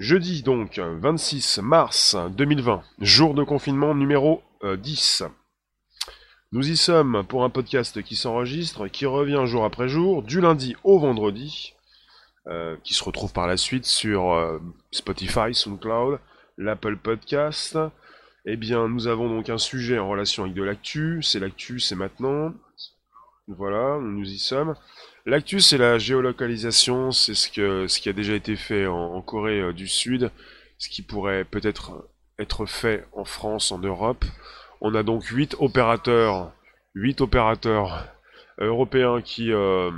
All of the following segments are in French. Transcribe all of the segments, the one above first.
Jeudi donc, 26 mars 2020, jour de confinement numéro 10. Euh, Nous y sommes pour un podcast qui s'enregistre, qui revient jour après jour, du lundi au vendredi, euh, qui se retrouve par la suite sur euh, Spotify, SoundCloud, l'Apple Podcast. Eh bien, nous avons donc un sujet en relation avec de l'actu, c'est l'actu, c'est maintenant. Voilà, nous y sommes. L'actu, c'est la géolocalisation, c'est ce, qui a déjà été fait en, Corée euh, du Sud, ce qui pourrait peut-être être fait en France, en Europe. On a donc huit opérateurs, huit opérateurs européens qui, euh,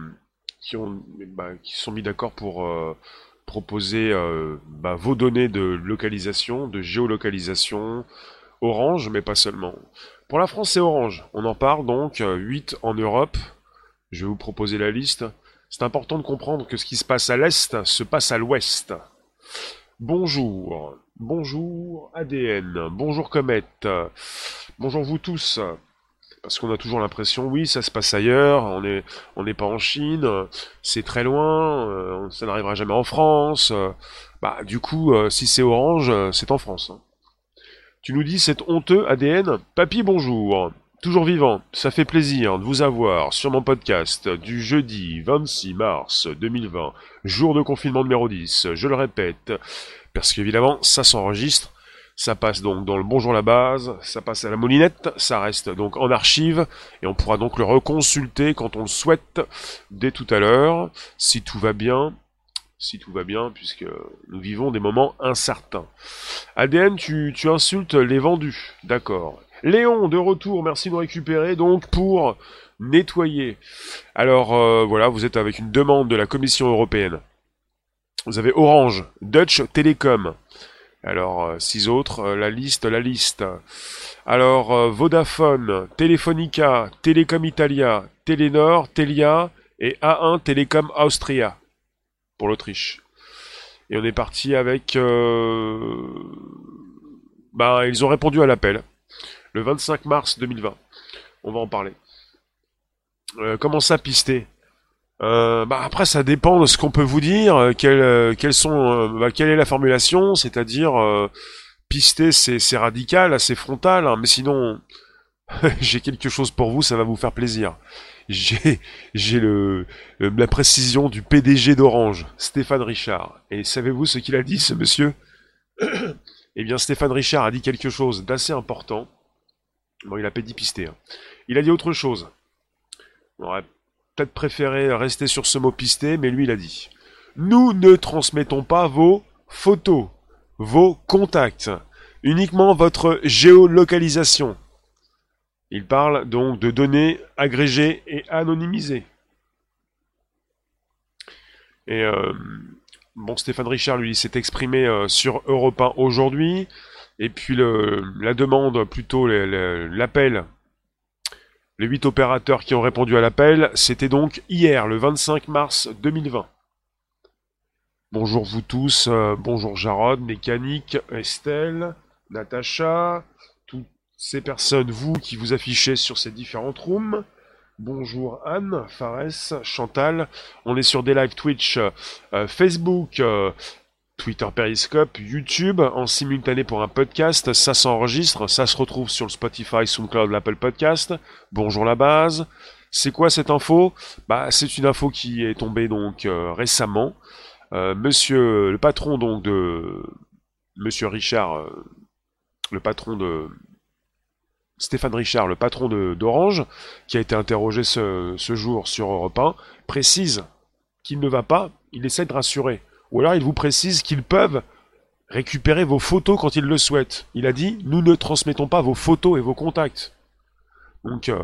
bah, sont mis d'accord pour euh, proposer bah, vos données de localisation, de géolocalisation, Orange, mais pas seulement. Pour la France, c'est Orange. On en parle donc, 8 en Europe, je vais vous proposer la liste. C'est important de comprendre que ce qui se passe à l'Est se passe à l'Ouest. Bonjour, bonjour ADN, bonjour Comet, bonjour vous tous. Parce qu'on a toujours l'impression, oui, ça se passe ailleurs, on n'est pas en Chine, c'est très loin, euh, ça n'arrivera jamais en France. Bah, du coup, euh, si c'est orange, c'est en France. Tu nous dis, c'est honteux ADN Papy, bonjour. Toujours vivant, ça fait plaisir de vous avoir sur mon podcast du jeudi 26 mars 2020, jour de confinement numéro 10, je le répète, parce qu'évidemment ça s'enregistre, ça passe donc dans le Bonjour la base, ça passe à la moulinette, ça reste donc en archive, et on pourra donc le reconsulter quand on le souhaite, dès tout à l'heure, si tout va bien, si tout va bien, puisque nous vivons des moments incertains. ADN, tu insultes les vendus, d'accord. Léon, de retour, merci de nous récupérer donc pour nettoyer. Alors euh, voilà, vous êtes avec une demande de la Commission européenne. Vous avez Orange, Dutch Telecom. Alors, euh, six autres, euh, la liste, la liste. Alors, Vodafone, Telefonica, Telecom Italia, Telenor, Telia et A1 Telecom Austria pour l'Autriche. Et on est parti avec... Ben, ils ont répondu à l'appel le 25 mars 2020. On va en parler. Euh, comment ça pister? Euh, bah après ça dépend de ce qu'on peut vous dire, euh, bah, quelle est la formulation, c'est-à-dire pister c'est radical, assez frontal, hein, mais sinon j'ai quelque chose pour vous, ça va vous faire plaisir. J'ai j'ai le, la précision du PDG d'Orange, Stéphane Richard. Et savez-vous ce qu'il a dit ce monsieur? Eh bien Stéphane Richard a dit quelque chose d'assez important Bon, il a pas dit pisté. Hein. Il a dit autre chose. On aurait peut-être préféré rester sur ce mot pisté, mais lui, il a dit. Nous ne transmettons pas vos photos, vos contacts, uniquement votre géolocalisation. Il parle donc de données agrégées et anonymisées. Et euh, bon, Stéphane Richard, lui, s'est exprimé euh, sur Europe 1 aujourd'hui. Et puis la demande, plutôt l'appel, les huit opérateurs qui ont répondu à l'appel, c'était donc hier, le 25 mars 2020. Bonjour vous tous, euh, bonjour Jarod, Mécanique, Estelle, Natacha, toutes ces personnes, vous, qui vous affichez sur ces différentes rooms. Bonjour Anne, Fares, Chantal. On est sur des live Twitch, euh, Facebook, euh, Twitter Periscope, YouTube en simultané pour un podcast, ça s'enregistre, ça se retrouve sur le Spotify, SoundCloud, l'Apple Podcast. Bonjour la base. C'est quoi cette info? Bah c'est une info qui est tombée donc euh, récemment. Euh, monsieur le patron donc de Monsieur Richard, euh, le patron de Stéphane Richard, le patron d'Orange, qui a été interrogé ce, ce jour sur Europe 1, précise qu'il ne va pas, il essaie de rassurer. Ou alors il vous précise qu'ils peuvent récupérer vos photos quand ils le souhaitent. Il a dit nous ne transmettons pas vos photos et vos contacts. Donc, euh,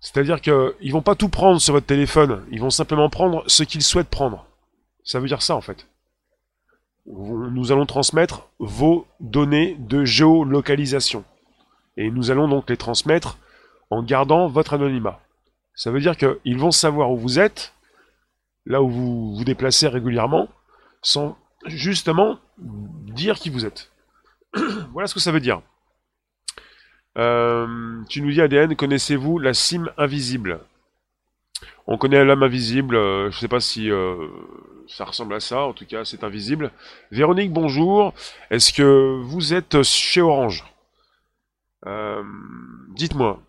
c'est-à-dire qu'ils vont pas tout prendre sur votre téléphone. Ils vont simplement prendre ce qu'ils souhaitent prendre. Ça veut dire ça en fait. Nous allons transmettre vos données de géolocalisation. Et nous allons donc les transmettre en gardant votre anonymat. Ça veut dire qu'ils vont savoir où vous êtes, là où vous vous déplacez régulièrement, sans justement dire qui vous êtes. voilà ce que ça veut dire. Euh, tu nous dis ADN, connaissez-vous la cime invisible? On connaît l'homme invisible, euh, je ne sais pas si euh, ça ressemble à ça, en tout cas c'est invisible. Véronique, bonjour. Est-ce que vous êtes chez Orange? Dites-moi.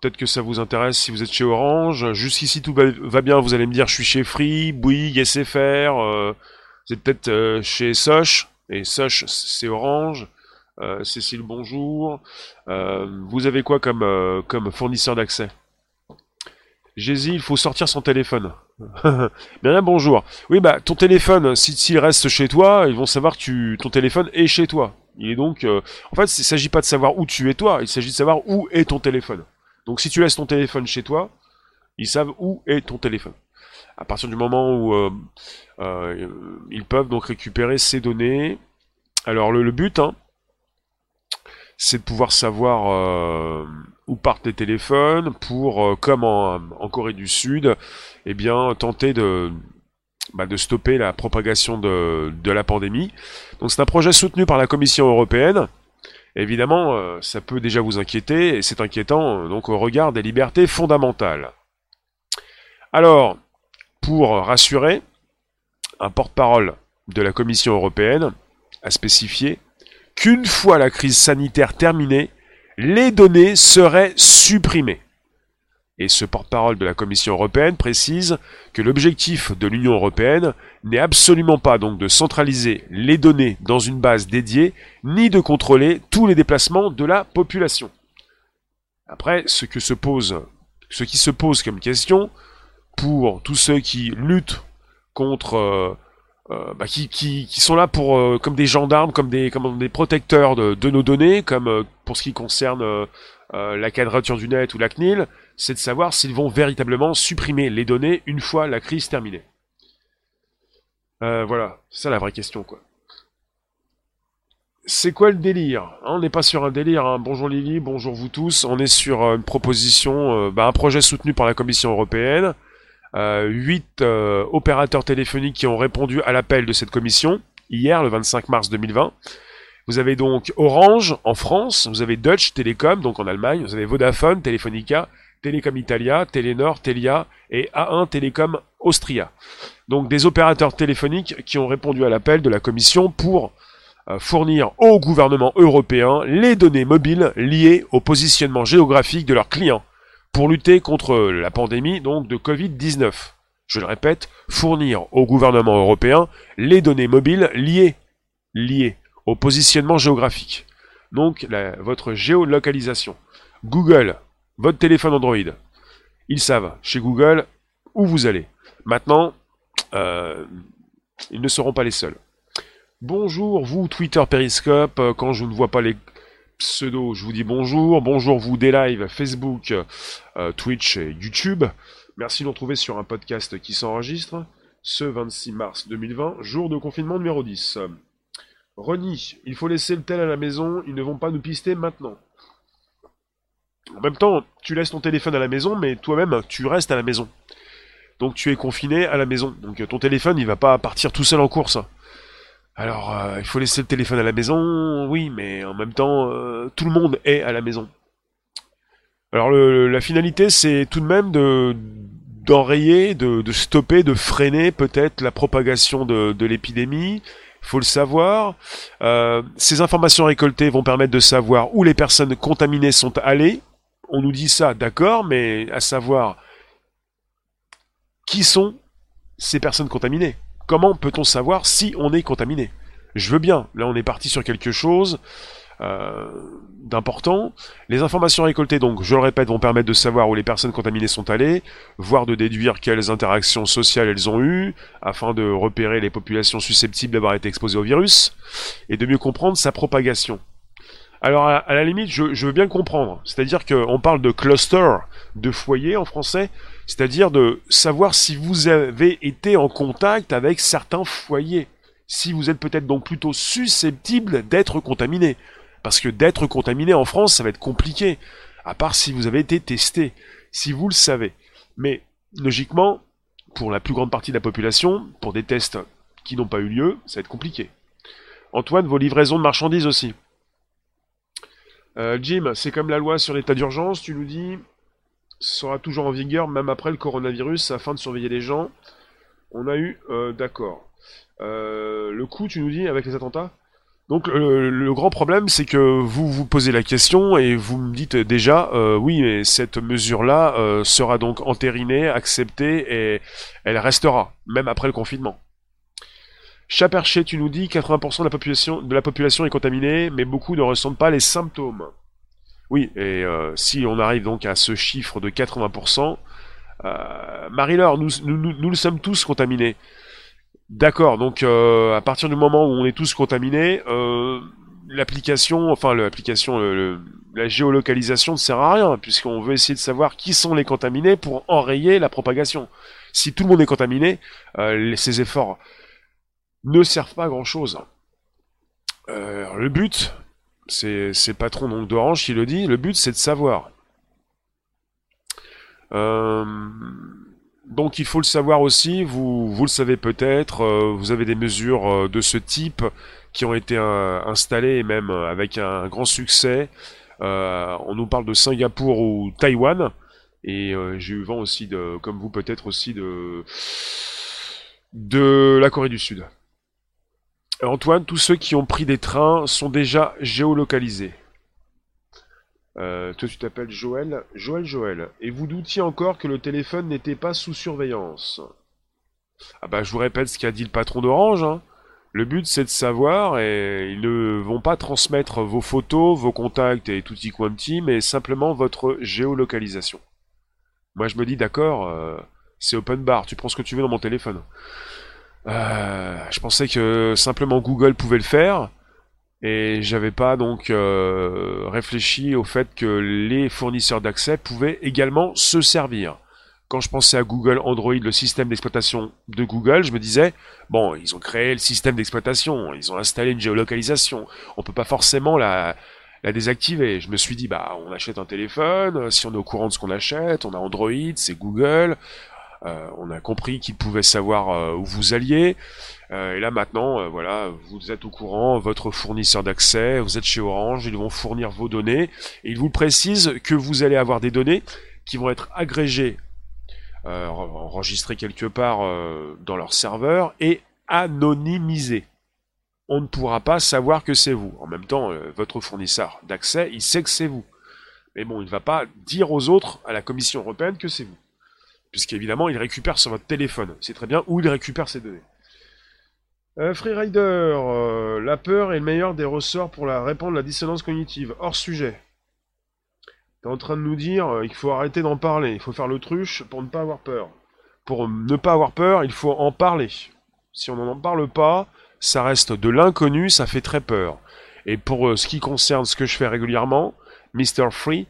Peut-être que ça vous intéresse si vous êtes chez Orange. Jusqu'ici tout va bien, vous allez me dire je suis chez Free, Bouygues, SFR. Euh, vous êtes peut-être euh, chez Soch. Et Soch c'est Orange. Euh, Cécile, bonjour. vous avez quoi comme, fournisseur d'accès? Jésus, il faut sortir son téléphone. Bien, bonjour. Oui, bah, ton téléphone, s'il reste chez toi, ils vont savoir que ton téléphone est chez toi. Il est donc, en fait, il s'agit pas de savoir où tu es toi, il s'agit de savoir où est ton téléphone. Donc, si tu laisses ton téléphone chez toi, ils savent où est ton téléphone. À partir du moment où euh, euh, ils peuvent donc récupérer ces données. Alors, le, but, hein, c'est de pouvoir savoir où partent tes téléphones pour, comme en, Corée du Sud, eh bien, tenter de, bah, de stopper la propagation de, de la pandémie. Donc c'est un projet soutenu par la Commission européenne. Évidemment, euh, ça peut déjà vous inquiéter, et c'est inquiétant euh, donc au regard des libertés fondamentales. Alors, pour rassurer, un porte-parole de la Commission européenne a spécifié qu'une fois la crise sanitaire terminée, les données seraient supprimées. Et ce porte-parole de la Commission européenne précise que l'objectif de l'Union européenne n'est absolument pas donc de centraliser les données dans une base dédiée, ni de contrôler tous les déplacements de la population. Après, ce que se pose, ce qui se pose comme question pour tous ceux qui luttent contre, euh, euh, bah, qui, sont là pour euh, comme des gendarmes, comme des, comme des protecteurs de nos données, comme pour ce qui concerne la quadrature du net ou la CNIL, c'est de savoir s'ils vont véritablement supprimer les données une fois la crise terminée. Euh, voilà, c'est ça la vraie question, quoi. C'est quoi le délire hein, On n'est pas sur un délire. Hein. Bonjour Lily, bonjour vous tous. On est sur euh, une proposition, euh, bah, un projet soutenu par la Commission européenne. Huit opérateurs téléphoniques qui ont répondu à l'appel de cette commission hier, le 25 mars 2020. Vous avez donc Orange en France, vous avez Deutsche Telekom, donc en Allemagne, vous avez Vodafone, Telefonica, Telecom Italia, Telenor, Telia et A1 Telecom Austria. Donc des opérateurs téléphoniques qui ont répondu à l'appel de la Commission pour euh, fournir au gouvernement européen les données mobiles liées au positionnement géographique de leurs clients pour lutter contre la pandémie de Covid-19. Je le répète, fournir au gouvernement européen les données mobiles liées au positionnement géographique. Donc votre géolocalisation. Google votre téléphone Android. Ils savent, chez Google, où vous allez. Maintenant, euh, ils ne seront pas les seuls. Bonjour, vous, Twitter Periscope, euh, quand je ne vois pas les pseudos, je vous dis bonjour. Bonjour, vous, des lives, Facebook, euh, Twitch et YouTube. Merci de nous retrouver sur un podcast qui s'enregistre ce 26 mars 2020, jour de confinement numéro 10. Ronnie, il faut laisser le tel à la maison, ils ne vont pas nous pister maintenant. En même temps, tu laisses ton téléphone à la maison, mais toi-même, tu restes à la maison. Donc tu es confiné à la maison. Donc ton téléphone, il va pas partir tout seul en course. Alors, euh, il faut laisser le téléphone à la maison, oui, mais en même temps, euh, tout le monde est à la maison. Alors la finalité, c'est tout de même de d'enrayer, de, stopper, de freiner peut-être la propagation de l'épidémie. Faut le savoir. Euh, ces informations récoltées vont permettre de savoir où les personnes contaminées sont allées, on nous dit ça, d'accord, mais à savoir, qui sont ces personnes contaminées. Comment peut-on savoir si on est contaminé? Je veux bien, là on est parti sur quelque chose d'important. Les informations récoltées, donc, je le répète, vont permettre de savoir où les personnes contaminées sont allées, voire de déduire quelles interactions sociales elles ont eues, afin de repérer les populations susceptibles d'avoir été exposées au virus, et de mieux comprendre sa propagation. Alors à, la limite, je, veux bien comprendre. C'est-à-dire qu'on parle de cluster, de foyer en français, c'est-à-dire de savoir si vous avez été en contact avec certains foyers, si vous êtes peut-être donc plutôt susceptible d'être contaminé. Parce que d'être contaminé en France, ça va être compliqué, à part si vous avez été testé, si vous le savez. Mais logiquement, pour la plus grande partie de la population, pour des tests qui n'ont pas eu lieu, ça va être compliqué. Antoine, vos livraisons de marchandises aussi. Euh, Jim, c'est comme la loi sur l'état d'urgence, tu nous dis, sera toujours en vigueur même après le coronavirus afin de surveiller les gens. On a eu, euh, d'accord. Euh, le coup, tu nous dis, avec les attentats? Donc le, grand problème, c'est que vous vous posez la question et vous me dites déjà, euh, oui, mais cette mesure-là euh, sera donc entérinée, acceptée et elle restera, même après le confinement. Chaperché, tu nous dis 80% de la, population, est contaminée, mais beaucoup ne ressentent pas les symptômes. Oui, et euh, si on arrive donc à ce chiffre de 80%, Marie-Laure, nous, nous, nous, le sommes tous contaminés. D'accord, donc euh, à partir du moment où on est tous contaminés, euh, l'application, enfin l'application, la géolocalisation ne sert à rien, puisqu'on veut essayer de savoir qui sont les contaminés pour enrayer la propagation. Si tout le monde est contaminé, euh, ces efforts ne servent pas à grand chose. le but, c'est le patron donc d'Orange qui le dit, le but c'est de savoir. Euh, donc il faut le savoir aussi, vous, vous le savez peut-être, euh, vous avez des mesures euh, de ce type qui ont été euh, installées et même avec un, grand succès. on nous parle de Singapour ou Taïwan. Et j'ai eu vent aussi de, comme vous peut-être aussi de, de la Corée du Sud. Antoine, tous ceux qui ont pris des trains sont déjà géolocalisés. Euh, toi, tu t'appelles Joël. Joël, Joël. Et vous doutiez encore que le téléphone n'était pas sous surveillance. Ah bah, je vous répète ce qu'a dit le patron d'Orange. Hein. Le but, c'est de savoir, et ils ne vont pas transmettre vos photos, vos contacts et tutti quanti, mais simplement votre géolocalisation. Moi, je me dis, d'accord, euh, c'est open bar, tu prends ce que tu veux dans mon téléphone. Euh, je pensais que simplement Google pouvait le faire, et j'avais pas donc euh, réfléchi au fait que les fournisseurs d'accès pouvaient également se servir. Quand je pensais à Google Android, le système d'exploitation de Google, je me disais, bon, ils ont créé le système d'exploitation, ils ont installé une géolocalisation, on peut pas forcément la, la désactiver. Je me suis dit, bah, on achète un téléphone, si on est au courant de ce qu'on achète, on a Android, c'est Google, euh, on a compris qu'ils pouvaient savoir euh, où vous alliez. Euh, et là maintenant, voilà, vous êtes au courant, votre fournisseur d'accès, vous êtes chez Orange, ils vont fournir vos données et ils vous précisent que vous allez avoir des données qui vont être agrégées, enregistrées quelque part dans leur serveur et anonymisées on ne pourra pas savoir que c'est vous. En même temps, votre fournisseur d'accès, il sait que c'est vous. Mais bon, il ne va pas dire aux autres, à la Commission européenne, que c'est vous puisqu'évidemment, il récupère sur votre téléphone. C'est très bien où il récupère ses données. Euh, Freerider, euh, la peur est le meilleur des ressorts pour la répondre à la dissonance cognitive. Hors sujet. T'es en train de nous dire euh, qu'il faut arrêter d'en parler, il faut faire l'autruche pour ne pas avoir peur. Pour ne pas avoir peur, il faut en parler. Si on n'en parle pas, ça reste de l'inconnu, ça fait très peur. Et pour ce qui concerne ce que je fais régulièrement, Mr. Free,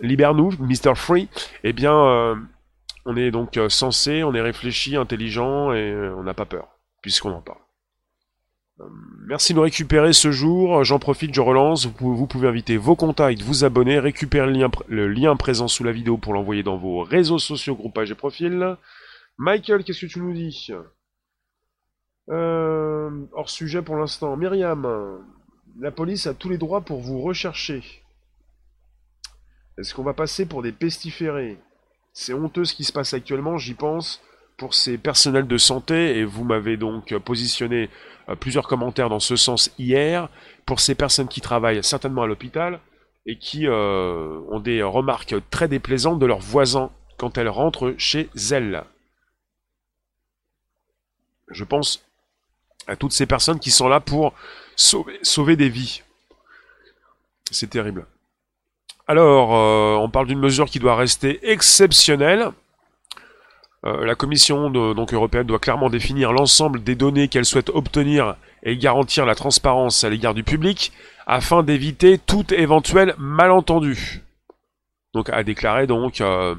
Libère-nous, Mr. Free, eh bien, euh, on est donc euh, sensé, on est réfléchi, intelligent et euh, on n'a pas peur, puisqu'on en parle. Merci de nous récupérer ce jour. J'en profite, je relance. Vous pouvez, inviter vos contacts, vous abonner, récupérer le lien, présent sous la vidéo pour l'envoyer dans vos réseaux sociaux, groupages et profils. Michael, qu'est-ce que tu nous dis? Hors sujet pour l'instant. Myriam, la police a tous les droits pour vous rechercher. Est-ce qu'on va passer pour des pestiférés? C'est honteux ce qui se passe actuellement, j'y pense, pour ces personnels de santé, et vous m'avez donc positionné euh, plusieurs commentaires dans ce sens hier, pour ces personnes qui travaillent certainement à l'hôpital, et qui euh, ont des remarques très déplaisantes de leurs voisins quand elles rentrent chez elles. Je pense à toutes ces personnes qui sont là pour sauver, des vies. C'est terrible. Alors, euh, on parle d'une mesure qui doit rester exceptionnelle. Euh, la Commission donc européenne doit clairement définir l'ensemble des données qu'elle souhaite obtenir et garantir la transparence à l'égard du public afin d'éviter tout éventuel malentendu. Donc a déclaré donc euh,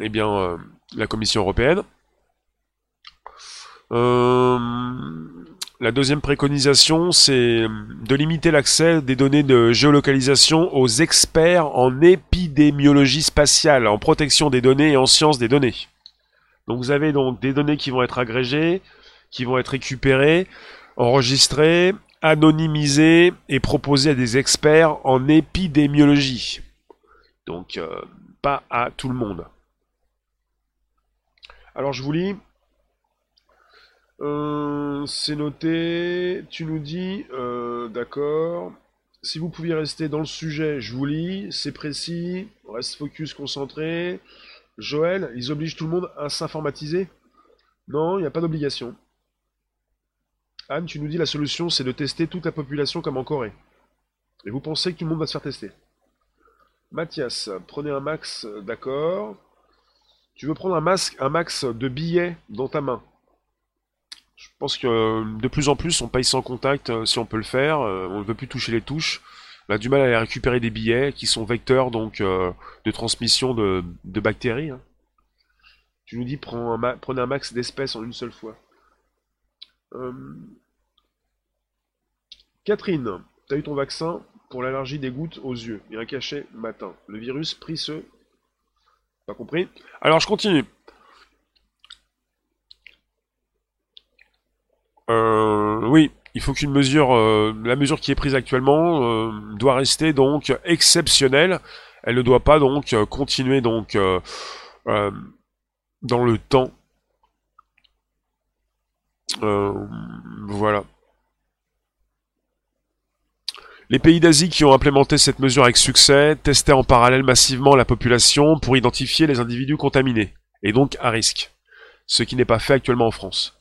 eh bien la Commission européenne. La deuxième préconisation, c'est de limiter l'accès des données de géolocalisation aux experts en épidémiologie spatiale, en protection des données et en sciences des données. Donc vous avez donc des données qui vont être agrégées, qui vont être récupérées, enregistrées, anonymisées et proposées à des experts en épidémiologie. Donc euh, pas à tout le monde. Alors je vous lis. Euh, c'est noté. Tu nous dis, euh, d'accord. Si vous pouviez rester dans le sujet, je vous lis. C'est précis. Reste focus, concentré. Joël, ils obligent tout le monde à s'informatiser Non, il n'y a pas d'obligation. Anne, tu nous dis la solution, c'est de tester toute la population comme en Corée. Et vous pensez que tout le monde va se faire tester Mathias, prenez un max, d'accord. Tu veux prendre un, un max de billets dans ta main. Je pense que de plus en plus, on paye sans contact euh, si on peut le faire. Euh, on ne veut plus toucher les touches. On a du mal à récupérer des billets qui sont vecteurs donc euh, de transmission de, bactéries. Hein. Tu nous dis prends un prenez un max d'espèces en une seule fois. Catherine, tu as eu ton vaccin pour l'allergie des gouttes aux yeux et un cachet matin. Le virus pris ce pas compris Alors je continue. Oui, il faut qu'une mesure, euh, la mesure qui est prise actuellement euh, doit rester donc exceptionnelle. Elle ne doit pas donc continuer donc dans le temps. voilà. Les pays d'Asie qui ont implémenté cette mesure avec succès testaient en parallèle massivement la population pour identifier les individus contaminés, et donc à risque, ce qui n'est pas fait actuellement en France.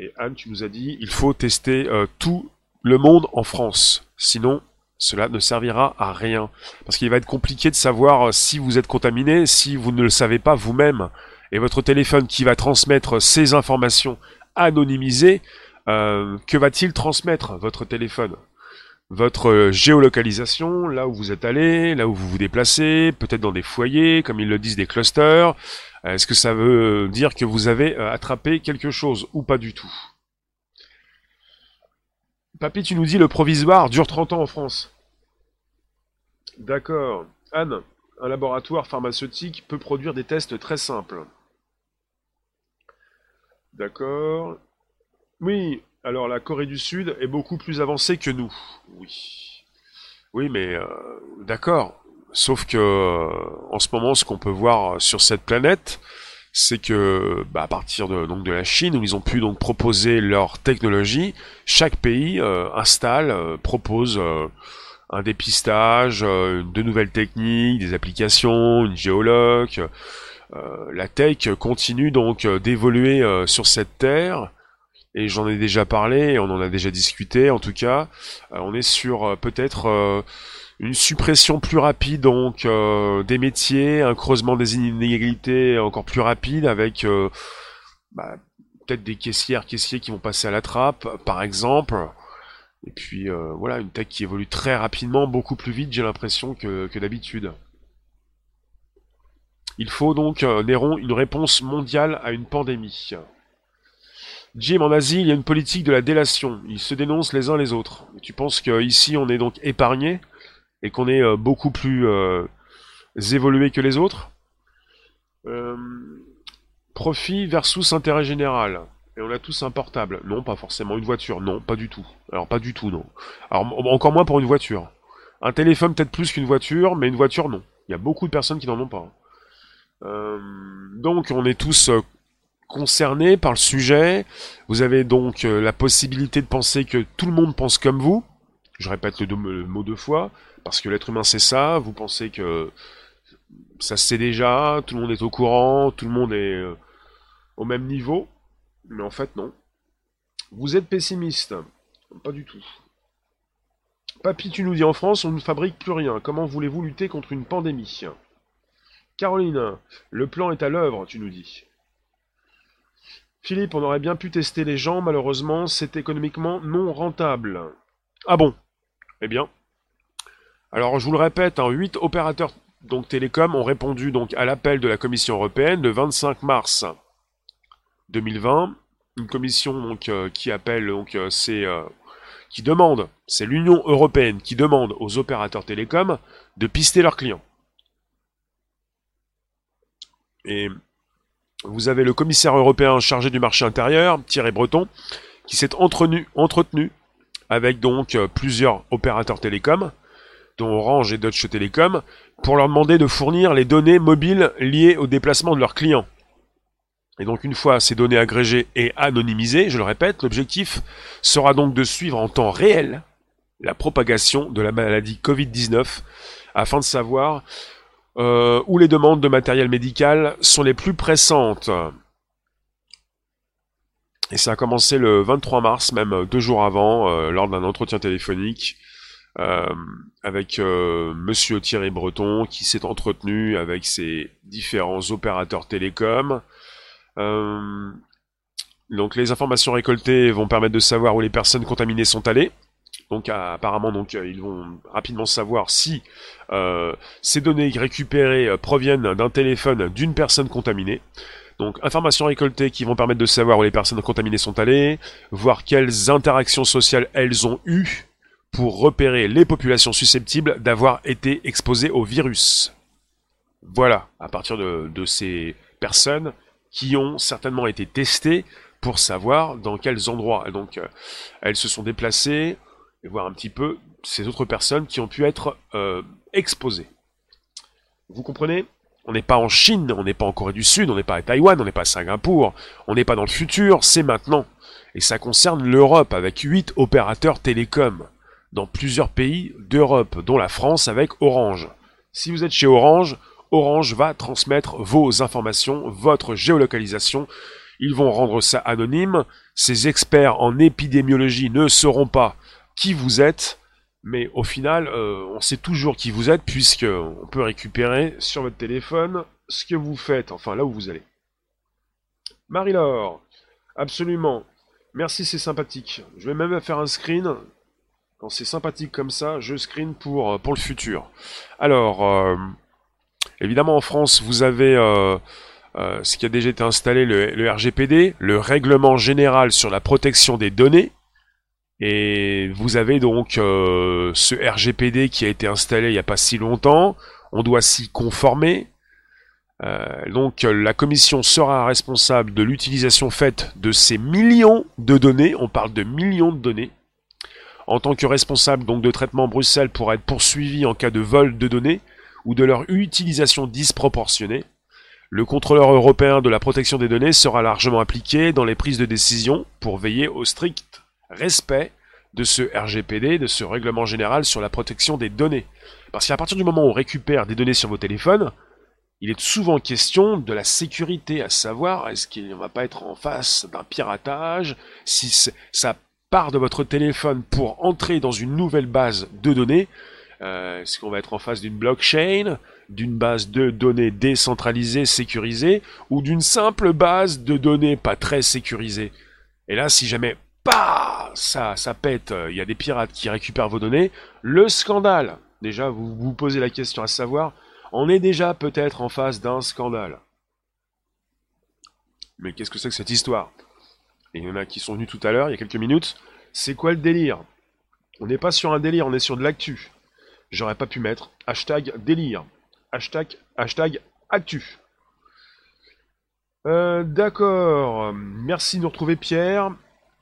Et Anne, tu nous as dit, il faut tester euh, tout le monde en France, sinon cela ne servira à rien. Parce qu'il va être compliqué de savoir euh, si vous êtes contaminé, si vous ne le savez pas vous-même. Et votre téléphone qui va transmettre ces informations anonymisées, euh, que va-t-il transmettre, votre téléphone? Votre euh, géolocalisation, là où vous êtes allé, là où vous vous déplacez, peut-être dans des foyers, comme ils le disent, des clusters. Euh, est-ce que ça veut dire que vous avez euh, attrapé quelque chose ou pas du tout? Papy, tu nous dis le provisoire dure 30 ans en France. D'accord. Anne, un laboratoire pharmaceutique peut produire des tests très simples. D'accord. Oui, alors la Corée du Sud est beaucoup plus avancée que nous. Oui. Oui, mais euh, d'accord. Sauf que euh, en ce moment, ce qu'on peut voir sur cette planète, c'est que bah, à partir de, donc, de la Chine, où ils ont pu donc proposer leur technologie, chaque pays euh, installe, propose un dépistage, de nouvelles techniques, des applications, une géologue. la tech continue donc d'évoluer sur cette terre et j'en ai déjà parlé, on en a déjà discuté en tout cas. Euh, on est sur euh, peut-être euh, une suppression plus rapide donc des métiers, un creusement des inégalités encore plus rapide avec bah, peut-être des caissières, caissiers qui vont passer à la trappe, par exemple. Et puis voilà, une tech qui évolue très rapidement, beaucoup plus vite, j'ai l'impression que, que d'habitude. Il faut donc, Néron, une réponse mondiale à une pandémie. Jim, en Asie, il y a une politique de la délation. Ils se dénoncent les uns les autres. Tu penses qu'ici, on est donc épargné et qu'on est euh, beaucoup plus euh, évolué que les autres? Euh, Profit versus intérêt général. Et on a tous un portable. Non, pas forcément. Une voiture. Non, pas du tout. Alors, pas du tout, non. Alors, encore moins pour une voiture. Un téléphone, peut-être plus qu'une voiture, mais une voiture, non. Il y a beaucoup de personnes qui n'en ont pas. donc, on est tous concerné par le sujet. Vous avez donc euh, la possibilité de penser que tout le monde pense comme vous. Je répète le, mot deux fois, parce que l'être humain c'est ça. Vous pensez que ça se sait déjà, tout le monde est au courant, tout le monde est euh, au même niveau. Mais en fait, non. Vous êtes pessimiste. Pas du tout. Papy, tu nous dis en France, on ne fabrique plus rien. Comment voulez-vous lutter contre une pandémie? Caroline, le plan est à l'œuvre, tu nous dis. Philippe, on aurait bien pu tester les gens, malheureusement, c'est économiquement non rentable. Ah bon? Eh bien. Alors, je vous le répète, hein, 8 opérateurs donc télécoms ont répondu donc à l'appel de la Commission européenne le 25 mars 2020. Une commission donc euh, qui appelle euh, euh, qui demande, c'est l'Union européenne qui demande aux opérateurs télécoms de pister leurs clients. Et vous avez le commissaire européen chargé du marché intérieur, Thierry Breton, qui s'est entretenu, avec donc euh, plusieurs opérateurs télécoms, dont Orange et Deutsche Telekom, pour leur demander de fournir les données mobiles liées au déplacement de leurs clients. Et donc une fois ces données agrégées et anonymisées, je le répète, l'objectif sera donc de suivre en temps réel la propagation de la maladie Covid-19 afin de savoir euh, où les demandes de matériel médical sont les plus pressantes. Et ça a commencé le 23 mars, même deux jours avant, euh, lors d'un entretien téléphonique euh, avec Monsieur Thierry Breton, qui s'est entretenu avec ses différents opérateurs télécoms donc les informations récoltées vont permettre de savoir où les personnes contaminées sont allées. Donc apparemment, donc euh, ils vont rapidement savoir si euh, ces données récupérées proviennent d'un téléphone d'une personne contaminée. Donc informations récoltées qui vont permettre de savoir où les personnes contaminées sont allées, voir quelles interactions sociales elles ont eues pour repérer les populations susceptibles d'avoir été exposées au virus. Voilà, à partir de, ces personnes, qui ont certainement été testées pour savoir dans quels endroits. Donc, euh, elles se sont déplacées et voir un petit peu ces autres personnes qui ont pu être euh, exposées. Vous comprenez? On n'est pas en Chine, on n'est pas en Corée du Sud, on n'est pas à Taïwan, on n'est pas à Singapour, on n'est pas dans le futur, c'est maintenant. Et ça concerne l'Europe avec 8 opérateurs télécoms dans plusieurs pays d'Europe, dont la France avec Orange. Si vous êtes chez Orange, Orange va transmettre vos informations, votre géolocalisation. Ils vont rendre ça anonyme. Ces experts en épidémiologie ne sauront pas qui vous êtes, mais au final, euh, on sait toujours qui vous êtes puisque on peut récupérer sur votre téléphone ce que vous faites, enfin là où vous allez. Marie-Laure, absolument. Merci, c'est sympathique. Je vais même faire un screen. Quand c'est sympathique comme ça, je screen pour, pour le futur. Alors, euh, Évidemment, en France, vous avez euh, euh, ce qui a déjà été installé, le, RGPD, le Règlement général sur la protection des données. Et vous avez donc euh, ce RGPD qui a été installé il n'y a pas si longtemps. On doit s'y conformer. donc la commission sera responsable de l'utilisation faite de ces millions de données. On parle de millions de données. En tant que responsable donc de traitement Bruxelles pour être poursuivi en cas de vol de données, ou de leur utilisation disproportionnée, le contrôleur européen de la protection des données sera largement appliqué dans les prises de décision pour veiller au strict respect de ce RGPD, de ce règlement général sur la protection des données. Parce qu'à partir du moment où on récupère des données sur vos téléphones, il est souvent question de la sécurité, à savoir est-ce qu'il ne va pas être en face d'un piratage, si ça part de votre téléphone pour entrer dans une nouvelle base de données, euh, est-ce qu'on va être en face d'une blockchain, d'une base de données décentralisée, sécurisée, ou d'une simple base de données pas très sécurisée? Et là, si jamais, pas ça, ça pète, il y a des pirates qui récupèrent vos données, le scandale. Déjà, vous vous posez la question à savoir, on est déjà peut-être en face d'un scandale. Mais qu'est-ce que c'est que cette histoire? Il y en a qui sont venus tout à l'heure, il y a quelques minutes. C'est quoi le délire? On n'est pas sur un délire, on est sur de l'actu j'aurais pas pu mettre hashtag délire, hashtag, hashtag actu. Euh, d'accord, merci de nous retrouver Pierre.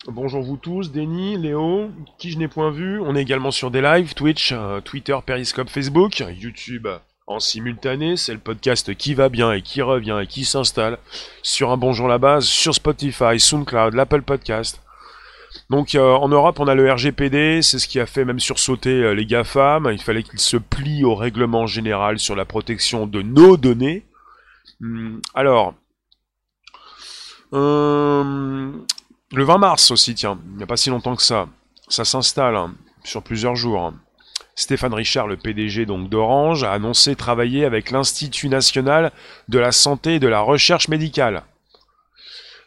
Bonjour vous tous, Denis, Léo, qui je n'ai point vu. On est également sur des lives, Twitch, euh, Twitter, Periscope, Facebook, YouTube en simultané. C'est le podcast qui va bien et qui revient et qui s'installe sur un Bonjour la base, sur Spotify, SoundCloud, l'Apple Podcast. Donc euh, en Europe, on a le RGPD, c'est ce qui a fait même sursauter euh, les GAFAM. Il fallait qu'ils se plient au règlement général sur la protection de nos données. Hum, alors, le 20 mars aussi, tiens, il n'y a pas si longtemps que ça, ça s'installe hein, sur plusieurs jours. Hein. Stéphane Richard, le PDG d'Orange, a annoncé travailler avec l'Institut national de la santé et de la recherche médicale.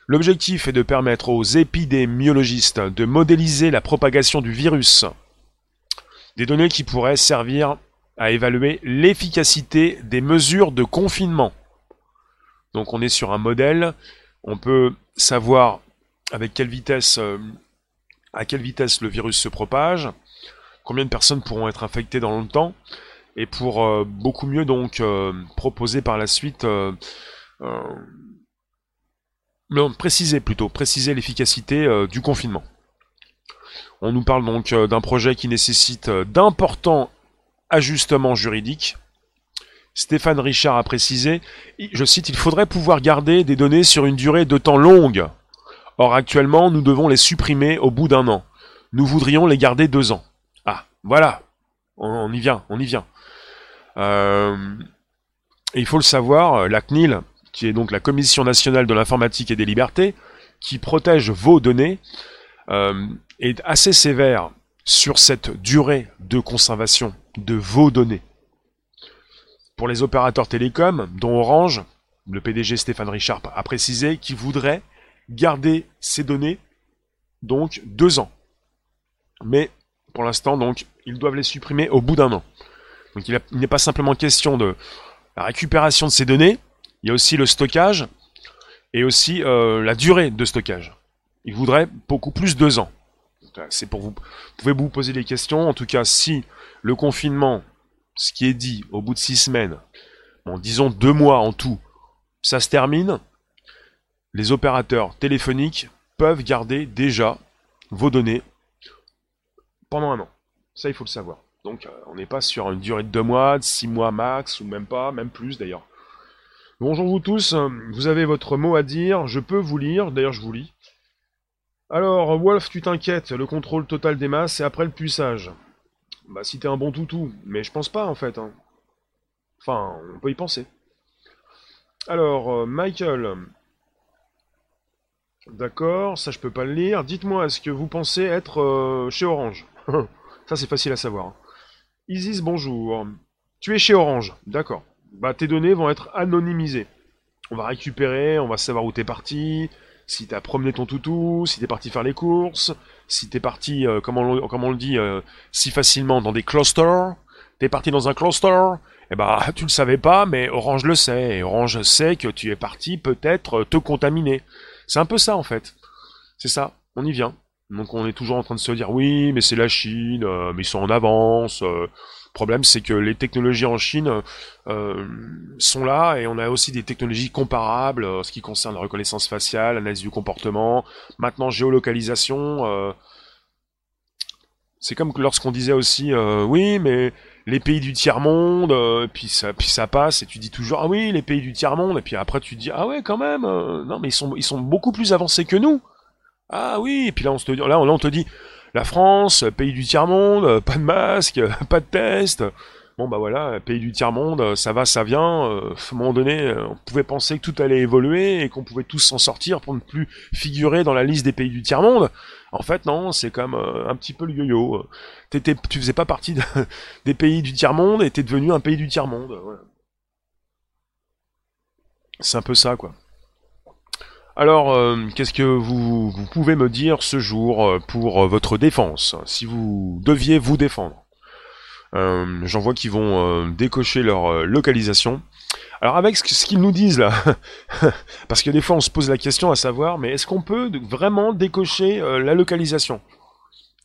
L'objectif est de permettre aux épidémiologistes de modéliser la propagation du virus. Des données qui pourraient servir à évaluer l'efficacité des mesures de confinement. Donc on est sur un modèle, on peut savoir avec quelle vitesse, euh, à quelle vitesse le virus se propage, combien de personnes pourront être infectées dans longtemps, et pour euh, beaucoup mieux donc euh, proposer par la suite préciser plutôt, préciser l'efficacité du confinement. On nous parle donc d'un projet qui nécessite d'importants ajustements juridiques, Stéphane Richard a précisé, je cite, il faudrait pouvoir garder des données sur une durée de temps longue. Or actuellement, nous devons les supprimer au bout d'un an. Nous voudrions les garder deux ans. Ah, voilà, on, y vient, on y vient. Euh, il faut le savoir, la CNIL, qui est donc la Commission nationale de l'informatique et des libertés, qui protège vos données, euh, est assez sévère sur cette durée de conservation de vos données. Pour les opérateurs télécoms, dont Orange, le PDG Stéphane Richard a précisé qu'il voudrait garder ces données donc deux ans. Mais pour l'instant, donc, ils doivent les supprimer au bout d'un an. Donc il n'est pas simplement question de la récupération de ces données, il y a aussi le stockage et aussi euh, la durée de stockage. Ils voudraient beaucoup plus deux ans. C'est pour vous. Vous pouvez vous poser des questions. En tout cas, si le confinement ce qui est dit au bout de six semaines, bon, disons deux mois en tout, ça se termine, les opérateurs téléphoniques peuvent garder déjà vos données pendant un an. Ça, il faut le savoir. Donc, euh, on n'est pas sur une durée de deux mois, de six mois max, ou même pas, même plus d'ailleurs. Bonjour vous tous, vous avez votre mot à dire, je peux vous lire, d'ailleurs je vous lis. Alors, Wolf, tu t'inquiètes, le contrôle total des masses, c'est après le puissage. Bah si t'es un bon toutou, mais je pense pas en fait. Hein. Enfin, on peut y penser. Alors, euh, Michael. D'accord, ça je peux pas le lire. Dites-moi, est-ce que vous pensez être euh, chez Orange Ça c'est facile à savoir. Hein. Isis, bonjour. Tu es chez Orange, d'accord. Bah tes données vont être anonymisées. On va récupérer, on va savoir où t'es parti, si t'as promené ton toutou, si t'es parti faire les courses, si t'es parti, euh, comme, on, le dit euh, si facilement, dans des clusters, t'es parti dans un cluster, eh ben tu le savais pas, mais Orange le sait, et Orange sait que tu es parti peut-être te contaminer. C'est un peu ça en fait. C'est ça, on y vient. Donc on est toujours en train de se dire oui, mais c'est la Chine, euh, mais ils sont en avance. Le problème, c'est que les technologies en Chine euh, sont là et on a aussi des technologies comparables en ce qui concerne la reconnaissance faciale, l'analyse du comportement, maintenant géolocalisation. Euh, c'est comme lorsqu'on disait aussi euh, oui, mais les pays du tiers monde, puis ça, puis ça passe et tu dis toujours ah oui, les pays du tiers monde et puis après tu dis ah ouais quand même, non mais ils sont ils sont beaucoup plus avancés que nous. Ah oui, et puis là on te là, là on te dit la France, pays du tiers-monde, euh, pas de masque, euh, pas de test. Bah voilà, pays du tiers-monde, ça va, ça vient. Euh, à un moment donné, on pouvait penser que tout allait évoluer et qu'on pouvait tous s'en sortir pour ne plus figurer dans la liste des pays du tiers-monde. En fait, non, c'est comme un petit peu le yo-yo. tu faisais pas partie des pays du tiers-monde et t'es devenu un pays du tiers-monde. C'est un peu ça, quoi. Alors, euh, qu'est-ce que vous, pouvez me dire ce jour euh, pour euh, votre défense, si vous deviez vous défendre? J'en vois qui vont décocher leur localisation. Alors avec ce qu'ils nous disent là, parce que des fois on se pose la question à savoir, mais est-ce qu'on peut vraiment décocher la localisation?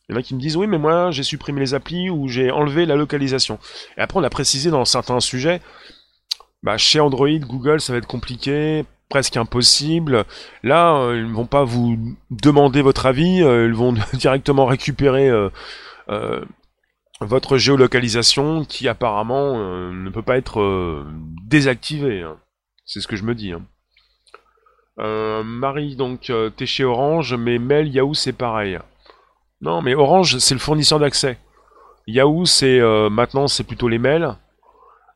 Il y en a qui me disent oui mais moi j'ai supprimé les applis ou j'ai enlevé la localisation. Et après on a précisé dans certains sujets, bah, chez Android, Google ça va être compliqué presque impossible. Là, euh, ils ne vont pas vous demander votre avis, euh, ils vont directement récupérer euh, votre géolocalisation qui apparemment ne peut pas être désactivée. Hein. C'est ce que je me dis. Hein. Marie, donc, t'es chez Orange, mais Mail, Yahoo, c'est pareil. Non, mais Orange, c'est le fournisseur d'accès. Yahoo, c'est maintenant, c'est plutôt les mails.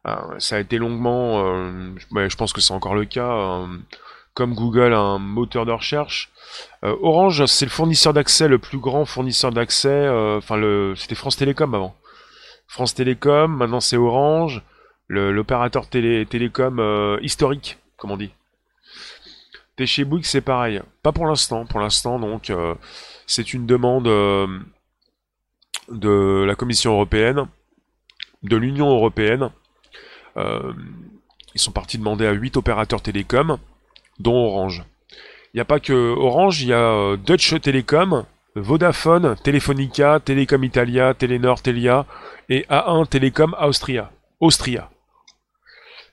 Euh, ça a été longuement, euh, je pense que c'est encore le cas, euh, comme Google, un moteur de recherche. Orange, c'est le fournisseur d'accès, le plus grand fournisseur d'accès. Enfin, le, c'était France Télécom avant. France Télécom, maintenant c'est Orange, l'opérateur télé, télécom historique, comme on dit. T'es c'est pareil. Pas pour l'instant. Pour l'instant, donc, c'est une demande de la Commission européenne, de l'Union européenne, euh, ils sont partis demander à 8 opérateurs télécoms, dont Orange. Il n'y a pas que Orange, il y a euh, Deutsche Telekom, Vodafone, Telefonica, Telecom Italia, Telenor Telia et A1 Telecom Austria. Austria.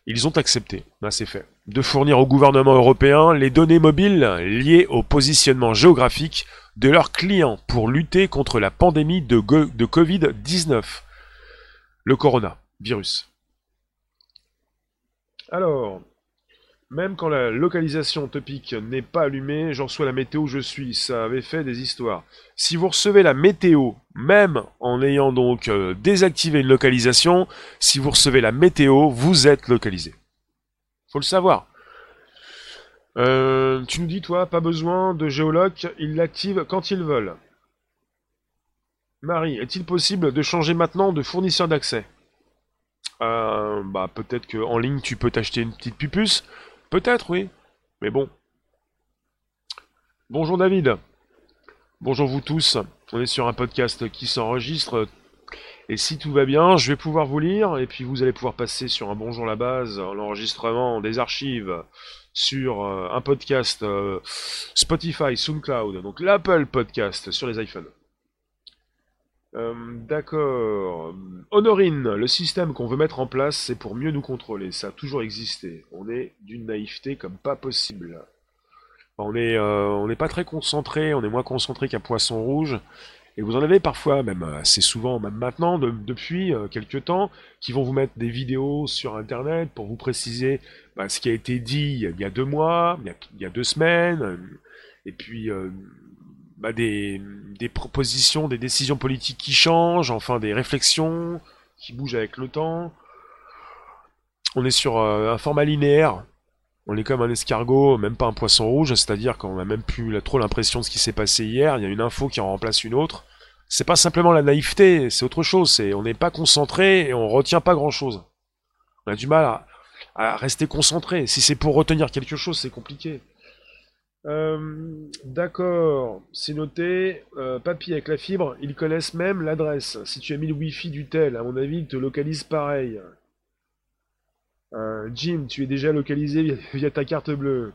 Ils ont accepté, c'est fait, de fournir au gouvernement européen les données mobiles liées au positionnement géographique de leurs clients pour lutter contre la pandémie de, de Covid-19. Le coronavirus. Alors, même quand la localisation topique n'est pas allumée, j'en reçois la météo où je suis. Ça avait fait des histoires. Si vous recevez la météo, même en ayant donc euh, désactivé une localisation, si vous recevez la météo, vous êtes localisé. Faut le savoir. Euh, tu nous dis, toi, pas besoin de géoloc, ils l'activent quand ils veulent. Marie, est-il possible de changer maintenant de fournisseur d'accès? Euh, Bah peut-être qu'en ligne tu peux t'acheter une petite pupuce. Peut-être, oui. Mais bon. Bonjour David. Bonjour vous tous. On est sur un podcast qui s'enregistre. Et si tout va bien, je vais pouvoir vous lire et puis vous allez pouvoir passer sur un bonjour la base, l'enregistrement des archives sur euh, un podcast euh, Spotify, SoundCloud, donc l'Apple Podcast sur les iPhones. Euh, d'accord. Honorine, le système qu'on veut mettre en place, c'est pour mieux nous contrôler. Ça a toujours existé. On est d'une naïveté comme pas possible. On est, euh, n'est pas très concentré, on est moins concentré qu'un poisson rouge. Et vous en avez parfois, même assez souvent, même maintenant, depuis euh, quelques temps, qui vont vous mettre des vidéos sur Internet pour vous préciser bah, ce qui a été dit il y a deux mois, il y a, deux semaines, et puis bah, des, propositions, des décisions politiques qui changent, enfin des réflexions qui bougent avec le temps. On est sur euh, un format linéaire. On est comme un escargot, même pas un poisson rouge, c'est-à-dire qu'on a même plus trop l'impression de ce qui s'est passé hier. Il y a une info qui en remplace une autre. C'est pas simplement la naïveté, c'est autre chose. On n'est pas concentré et on retient pas grand-chose. On a du mal à rester concentré. Si c'est pour retenir quelque chose, c'est compliqué. Euh, d'accord, c'est noté. Euh, papy avec la fibre, ils connaissent même l'adresse. Si tu as mis le wifi du tel, à mon avis, ils te localisent pareil. Euh, Jim, tu es déjà localisé via, ta carte bleue.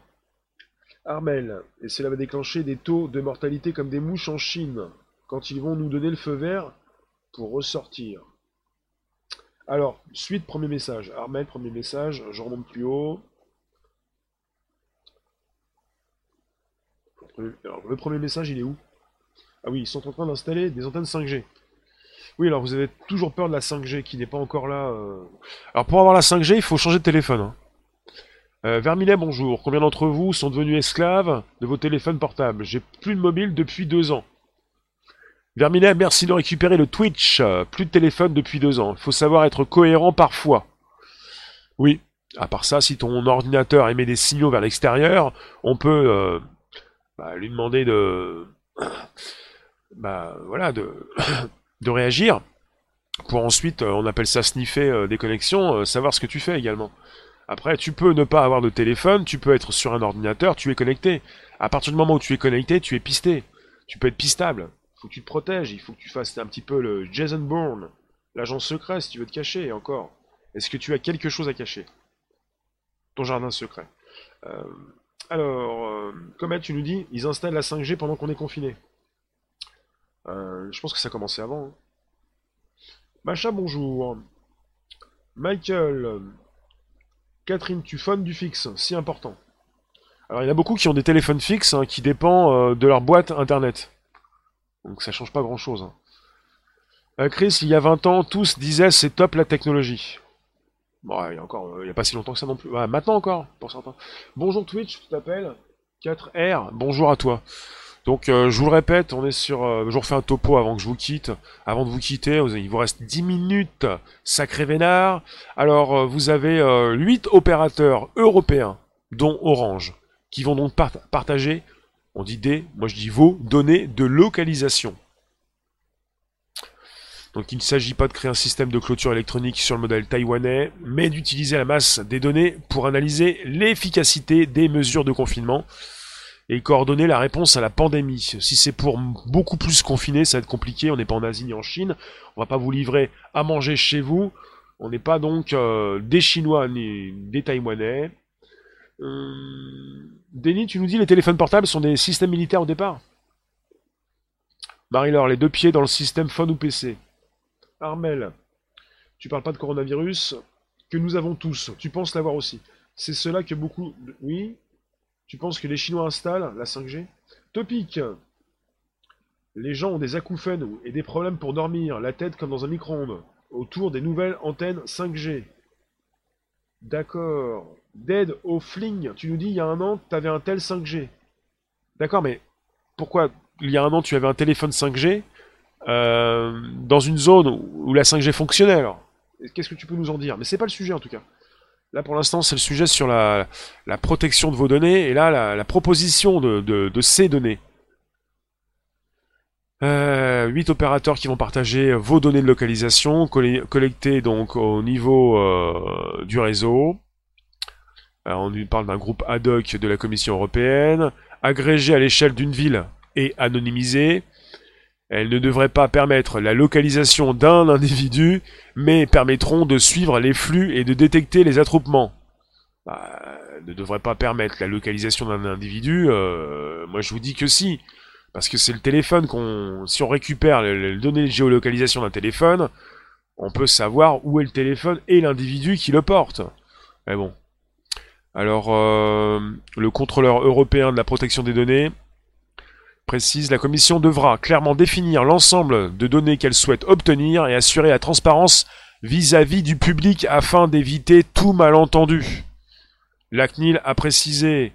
Armel, et cela va déclencher des taux de mortalité comme des mouches en Chine, quand ils vont nous donner le feu vert pour ressortir. Alors, suite, premier message. Armel, premier message, je remonte plus haut. Le premier message, il est où? Ah oui, ils sont en train d'installer des antennes 5G. Oui, alors vous avez toujours peur de la 5G qui n'est pas encore là. Euh. Alors pour avoir la 5G, il faut changer de téléphone. Hein. Euh, bonjour. Combien d'entre vous sont devenus esclaves de vos téléphones portables? J'ai plus de mobile depuis deux ans. Vermilet, merci de récupérer le Twitch. Plus de téléphone depuis deux ans. Il faut savoir être cohérent parfois. Oui. À part ça, si ton ordinateur émet des signaux vers l'extérieur, on peut euh, bah, lui demander de, bah, voilà, de, de réagir pour ensuite, euh, on appelle ça sniffer euh, des connexions, euh, savoir ce que tu fais également. Après, tu peux ne pas avoir de téléphone, tu peux être sur un ordinateur, tu es connecté. À partir du moment où tu es connecté, tu es pisté. Tu peux être pistable. Il faut que tu te protèges, il faut que tu fasses un petit peu le Jason Bourne, l'agent secret si tu veux te cacher, et encore. Est-ce que tu as quelque chose à cacher? Ton jardin secret. Alors, euh, tu nous dis, ils installent la 5G pendant qu'on est confiné. Euh, je pense que ça a commencé avant. Hein. Macha, bonjour. Michael. Catherine, tu phones du fixe, si important. Alors, il y en a beaucoup qui ont des téléphones fixes hein, qui dépendent euh, de leur boîte internet. Donc, ça change pas grand chose. Hein. Chris, il y a 20 ans, tous disaient c'est top la technologie. Bon, il y a encore, euh, il y a pas si longtemps que ça non plus. maintenant encore, pour certains. Bonjour Twitch, tu t'appelles 4R. Bonjour à toi. Donc, euh, je vous le répète, on est sur. Euh, je vous refais un topo avant que je vous quitte. Avant de vous quitter, il vous reste 10 minutes, sacré vénard. Alors, vous avez 8 opérateurs européens, dont Orange, qui vont donc partager, on dit des, moi je dis vos données de localisation. Donc il ne s'agit pas de créer un système de clôture électronique sur le modèle taïwanais, mais d'utiliser la masse des données pour analyser l'efficacité des mesures de confinement et coordonner la réponse à la pandémie. Si c'est pour beaucoup plus confiner, ça va être compliqué, on n'est pas en Asie ni en Chine, on va pas vous livrer à manger chez vous, on n'est pas donc euh, des Chinois ni des Taïwanais. Euh... Denis, tu nous dis les téléphones portables sont des systèmes militaires au départ? Marie-Laure, les deux pieds dans le système phone ou PC. Armel, tu parles pas de coronavirus que nous avons tous. Tu penses l'avoir aussi. C'est cela que beaucoup. Oui Tu penses que les Chinois installent la 5G Topic Les gens ont des acouphènes et des problèmes pour dormir, la tête comme dans un micro-ondes, autour des nouvelles antennes 5G. D'accord. Dead au fling, tu nous dis il y a un an, tu avais un tel 5G. D'accord, mais pourquoi il y a un an tu avais un téléphone 5G euh, dans une zone où la 5G fonctionnait alors Qu'est-ce que tu peux nous en dire? Mais c'est pas le sujet en tout cas. Là pour l'instant c'est le sujet sur la, protection de vos données et là la, proposition de, ces données. Euh, 8 opérateurs qui vont partager vos données de localisation collectées donc au niveau euh, du réseau. on lui parle d'un groupe ad hoc de la Commission européenne, agrégé à l'échelle d'une ville et anonymisé. Elles ne devraient pas permettre la localisation d'un individu, mais permettront de suivre les flux et de détecter les attroupements. Bah, ne devraient pas permettre la localisation d'un individu, euh, moi je vous dis que si. Parce que c'est le téléphone qu'on... Si on récupère les données de géolocalisation d'un téléphone, on peut savoir où est le téléphone et l'individu qui le porte. Mais bon. Alors, euh, le contrôleur européen de la protection des données précise, la Commission devra clairement définir l'ensemble de données qu'elle souhaite obtenir et assurer la transparence vis-à-vis du public afin d'éviter tout malentendu. La CNIL a précisé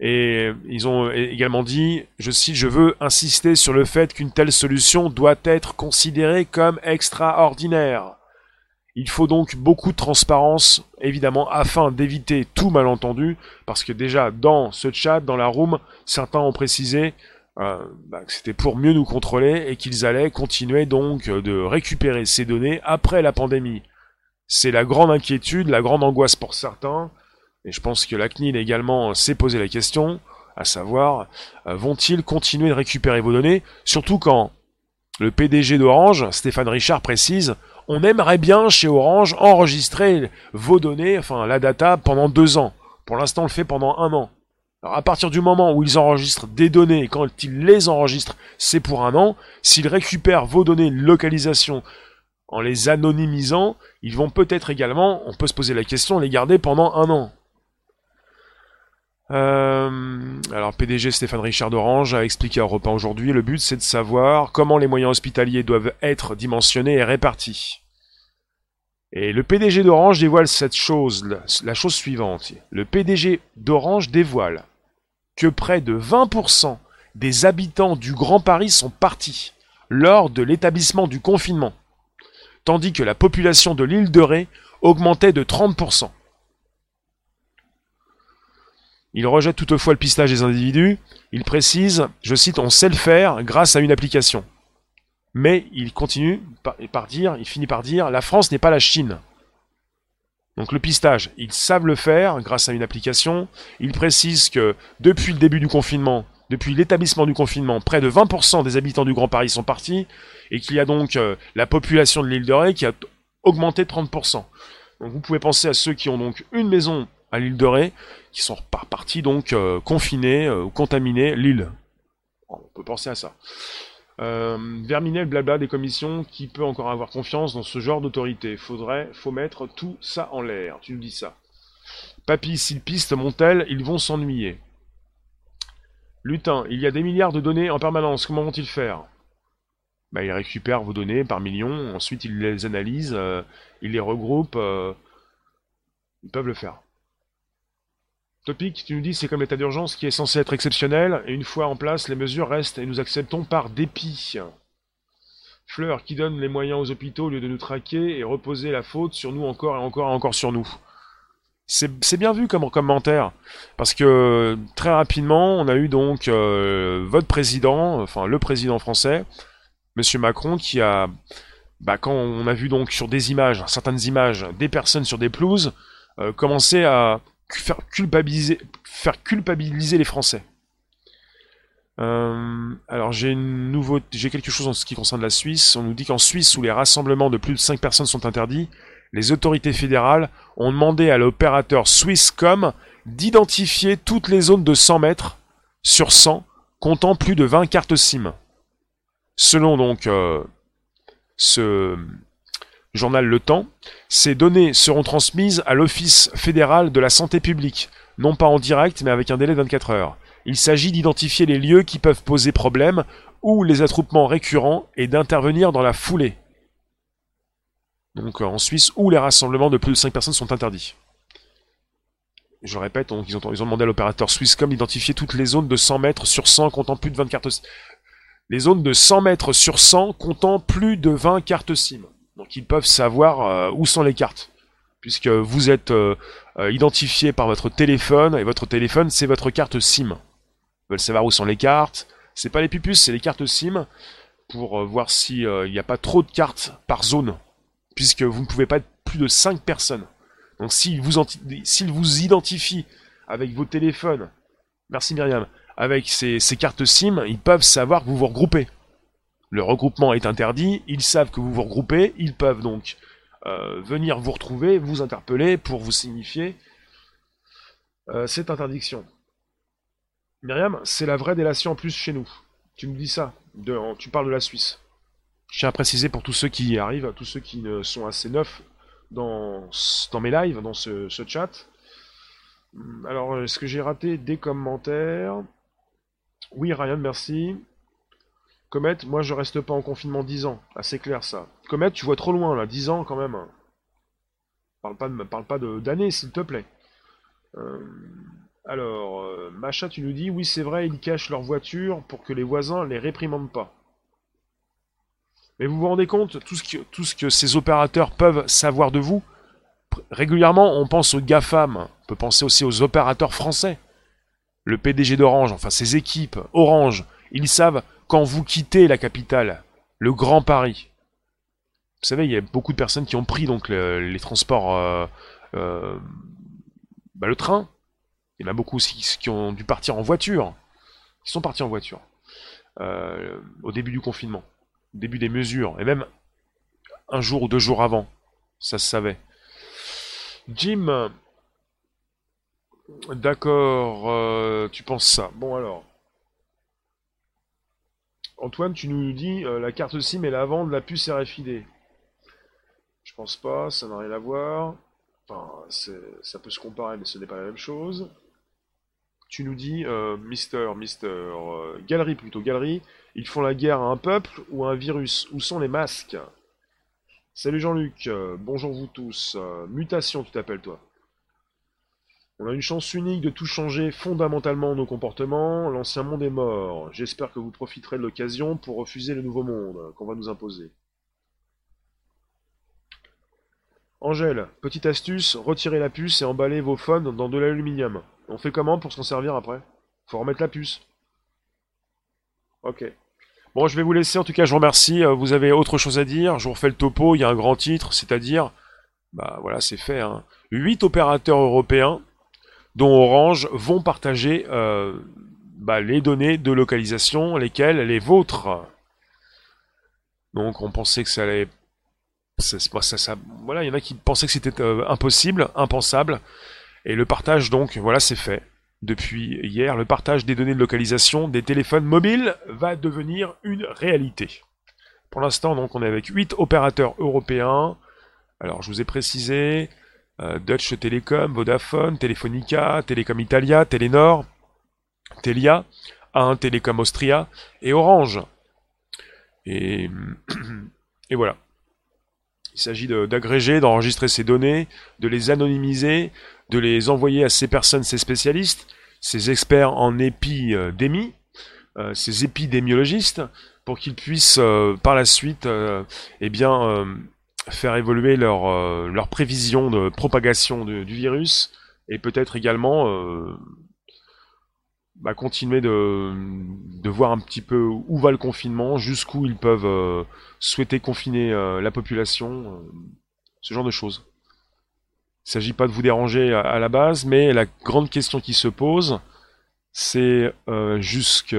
et ils ont également dit, je cite, je veux insister sur le fait qu'une telle solution doit être considérée comme extraordinaire. Il faut donc beaucoup de transparence, évidemment, afin d'éviter tout malentendu, parce que déjà dans ce chat, dans la room, certains ont précisé euh, bah, c'était pour mieux nous contrôler et qu'ils allaient continuer donc euh, de récupérer ces données après la pandémie. C'est la grande inquiétude, la grande angoisse pour certains, et je pense que la CNIL également s'est posé la question, à savoir, euh, vont-ils continuer de récupérer vos données, surtout quand le PDG d'Orange, Stéphane Richard, précise, on aimerait bien chez Orange enregistrer vos données, enfin la data, pendant deux ans. Pour l'instant, on le fait pendant un an. Alors à partir du moment où ils enregistrent des données, quand ils les enregistrent, c'est pour un an. S'ils récupèrent vos données localisation en les anonymisant, ils vont peut-être également, on peut se poser la question, les garder pendant un an. Euh, alors PDG Stéphane Richard d'Orange a expliqué à Europe aujourd'hui, le but c'est de savoir comment les moyens hospitaliers doivent être dimensionnés et répartis. Et le PDG d'Orange dévoile cette chose, la chose suivante. Le PDG d'Orange dévoile que près de 20% des habitants du Grand Paris sont partis lors de l'établissement du confinement, tandis que la population de l'île de Ré augmentait de 30%. Il rejette toutefois le pistage des individus. Il précise, je cite, on sait le faire grâce à une application. Mais il continue il finit par dire, la France n'est pas la Chine. Donc le pistage, ils savent le faire grâce à une application. Il précise que depuis le début du confinement, depuis l'établissement du confinement, près de 20% des habitants du Grand Paris sont partis et qu'il y a donc euh, la population de l'île de Ré qui a augmenté de 30%. Donc vous pouvez penser à ceux qui ont donc une maison à l'île de Ré, qui sont partis donc euh, confinés euh, ou contaminés l'île. On peut penser à ça. Euh, Verminer le blabla des commissions, qui peut encore avoir confiance dans ce genre d'autorité Faudrait, faut mettre tout ça en l'air, tu nous dis ça. Papy, s'ils pistent Montel, ils vont s'ennuyer. Lutin, il y a des milliards de données en permanence, comment vont-ils faire? Bah, Ils récupèrent vos données par millions, ensuite ils les analysent, euh, ils les regroupent, euh, ils peuvent le faire. Topic, tu nous dis c'est comme l'état d'urgence qui est censé être exceptionnel, et une fois en place, les mesures restent et nous acceptons par dépit. Fleur qui donne les moyens aux hôpitaux au lieu de nous traquer et reposer la faute sur nous encore et encore et encore sur nous? C'est bien vu comme commentaire, parce que très rapidement, on a eu donc euh, votre président, enfin le président français, Monsieur Macron, qui a, bah, quand on a vu donc sur des images, certaines images, des personnes sur des pelouses, euh, commencer à faire culpabiliser, faire culpabiliser les Français. Euh, alors j'ai une nouveau, j'ai quelque chose en ce qui concerne la Suisse. On nous dit qu'en Suisse, où les rassemblements de plus de 5 personnes sont interdits, les autorités fédérales ont demandé à l'opérateur Swisscom d'identifier toutes les zones de 100 mètres sur 100, comptant plus de 20 cartes SIM. Selon donc euh, ce, journal Le Temps, ces données seront transmises à l'Office fédéral de la santé publique, non pas en direct mais avec un délai de 24 heures. Il s'agit d'identifier les lieux qui peuvent poser problème ou les attroupements récurrents et d'intervenir dans la foulée. Donc euh, en Suisse, où les rassemblements de plus de 5 personnes sont interdits. je répète, ils, ont, demandé à l'opérateur Swisscom d'identifier toutes les zones de 100 mètres sur 100 comptant plus de 20 cartes les zones de 100 mètres sur 100 comptant plus de 20 cartes SIM. Donc ils peuvent savoir euh, où sont les cartes. Puisque vous êtes euh, euh, identifié par votre téléphone, et votre téléphone c'est votre carte SIM. Ils veulent savoir où sont les cartes. C'est pas les pupuces, c'est les cartes SIM. Pour voir s'il n'y a pas trop de cartes par zone. Puisque vous ne pouvez pas être plus de 5 personnes. Donc s'ils vous, vous identifient avec vos téléphones, merci Myriam, avec ces, cartes SIM, ils peuvent savoir que vous vous regroupez. Le regroupement est interdit, ils savent que vous vous regroupez, ils peuvent donc euh, venir vous retrouver, vous interpeller pour vous signifier euh, cette interdiction. Myriam, c'est la vraie délation en plus chez nous. Tu me dis ça, tu parles de la Suisse. Je tiens à préciser pour tous ceux qui y arrivent, tous ceux qui sont assez neufs dans, mes lives, dans ce, ce chat. Alors, est-ce que j'ai raté des commentaires? Oui, Ryan, merci. Comet, moi je reste pas en confinement 10 ans. Ah, c'est clair ça. Comet, tu vois trop loin là, 10 ans quand même. Parle pas de, parle pas d'années, s'il te plaît. Euh, alors, euh, Macha, tu nous dis, oui, c'est vrai, ils cachent leur voiture pour que les voisins les réprimandent pas. Mais vous vous rendez compte, tout ce, que, tout ce que ces opérateurs peuvent savoir de vous? Régulièrement, on pense aux GAFAM, on peut penser aussi aux opérateurs français le PDG d'Orange, enfin ses équipes, Orange, ils savent quand vous quittez la capitale, le Grand Paris. Vous savez, il y a beaucoup de personnes qui ont pris donc les transports, euh, euh, bah, le train. Il y en a beaucoup aussi qui ont dû partir en voiture. Ils sont partis en voiture euh, au début du confinement, au début des mesures, et même un jour ou deux jours avant, ça se savait. Jim, D'accord, tu penses ça. Bon alors. Antoine, tu nous dis euh, la carte SIM est la vente de la puce RFID. Je pense pas, ça n'a rien à voir. Enfin, ça peut se comparer, mais ce n'est pas la même chose. Tu nous dis, euh, Mister, Mister, Galerie plutôt, Galerie, ils font la guerre à un peuple ou à un virus? Où sont les masques? Salut Jean-Luc, bonjour vous tous. mutation, tu t'appelles toi. On a une chance unique de tout changer fondamentalement nos comportements. L'ancien monde est mort. J'espère que vous profiterez de l'occasion pour refuser le nouveau monde qu'on va nous imposer. Angèle, petite astuce, retirez la puce et emballez vos phones dans de l'aluminium. On fait comment pour s'en servir après? Faut remettre la puce. Ok. Bon, je vais vous laisser. En tout cas, je vous remercie. Euh, vous avez autre chose à dire? Je vous refais le topo. Il y a un grand titre, c'est-à-dire, bah voilà, c'est fait. Hein. 8 opérateurs européens dont Orange vont partager euh, bah, les données de localisation, lesquelles les vôtres. Donc on pensait que ça allait... Voilà, il y en a qui pensaient que c'était euh, impossible, impensable. Et le partage, donc, voilà, c'est fait. Depuis hier, le partage des données de localisation des téléphones mobiles va devenir une réalité. Pour l'instant, donc, on est avec 8 opérateurs européens. Alors, je vous ai précisé, euh, Dutch Telecom, Vodafone, Telefonica, Telecom Italia, Telenor, Telia, A1 Telecom Austria et Orange. Et, voilà. Il s'agit d'agréger, d'enregistrer ces données, de les anonymiser, de les envoyer à ces personnes, ces spécialistes, ces experts en épidémie, euh, ces épidémiologistes, pour qu'ils puissent euh, par la suite eh bien, faire évoluer leur, euh, leur prévision de propagation du virus et peut-être également euh, bah, continuer de, de, voir un petit peu où va le confinement, jusqu'où ils peuvent euh, souhaiter confiner la population, ce genre de choses. Il ne s'agit pas de vous déranger à, la base, mais la grande question qui se pose, c'est jusqu'où,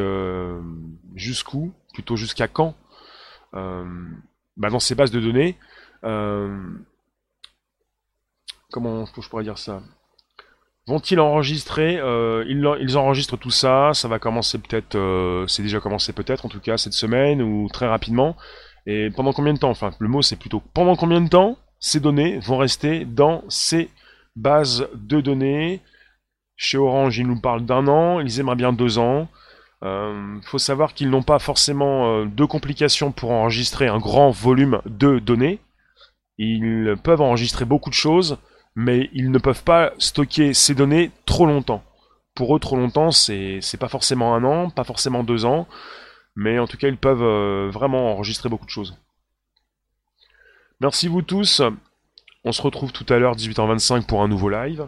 plutôt jusqu'à quand, bah, dans ces bases de données, euh, comment je pourrais dire ça? Vont-ils enregistrer euh, ils, enregistrent tout ça. Ça va commencer peut-être. Euh, c'est déjà commencé peut-être en tout cas cette semaine ou très rapidement. Et pendant combien de temps? Enfin, le mot c'est plutôt pendant combien de temps ces données vont rester dans ces bases de données? Chez Orange, ils nous parlent d'un an. Ils aimeraient bien deux ans. Il faut savoir qu'ils n'ont pas forcément de complications pour enregistrer un grand volume de données. Ils peuvent enregistrer beaucoup de choses, mais ils ne peuvent pas stocker ces données trop longtemps. Pour eux, trop longtemps, c'est pas forcément un an, pas forcément deux ans, mais en tout cas, ils peuvent euh, vraiment enregistrer beaucoup de choses. Merci vous tous. On se retrouve tout à l'heure 18h25 pour un nouveau live.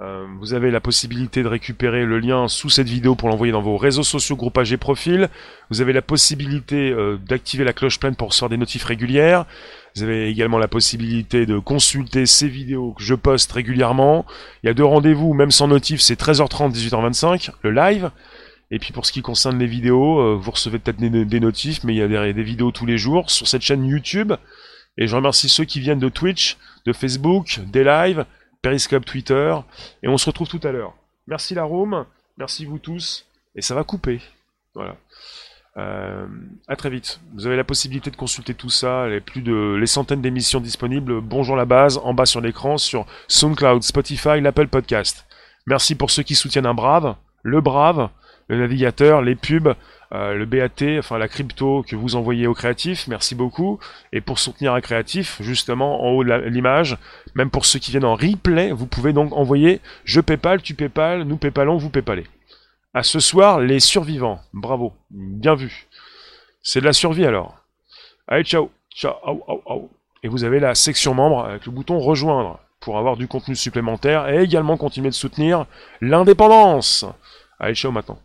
Euh, vous avez la possibilité de récupérer le lien sous cette vidéo pour l'envoyer dans vos réseaux sociaux, groupages et profils. Vous avez la possibilité euh, d'activer la cloche pleine pour recevoir des notifs régulières. Vous avez également la possibilité de consulter ces vidéos que je poste régulièrement. Il y a deux rendez-vous, même sans notif, c'est 13h30, 18h25, le live. Et puis pour ce qui concerne les vidéos, euh, vous recevez peut-être des, notifs, mais il y a des, des vidéos tous les jours sur cette chaîne YouTube. Et je remercie ceux qui viennent de Twitch, de Facebook, des lives, Periscope, Twitter, et on se retrouve tout à l'heure. Merci la room, merci vous tous, et ça va couper. Voilà. Euh, à très vite. Vous avez la possibilité de consulter tout ça, les plus de les centaines d'émissions disponibles. Bonjour la base, en bas sur l'écran, sur SoundCloud, Spotify, l'Apple Podcast. Merci pour ceux qui soutiennent un brave, le brave, le navigateur, les pubs, euh, le BAT, enfin la crypto que vous envoyez au créatif, merci beaucoup. Et pour soutenir un créatif, justement en haut de l'image, même pour ceux qui viennent en replay, vous pouvez donc envoyer je PayPal, tu PayPal, nous PayPalons, vous PayPalez. À ce soir, les survivants. Bravo, bien vu. C'est de la survie alors. Allez, ciao, ciao, Et vous avez la section membre avec le bouton rejoindre pour avoir du contenu supplémentaire et également continuer de soutenir l'indépendance. Allez, ciao maintenant.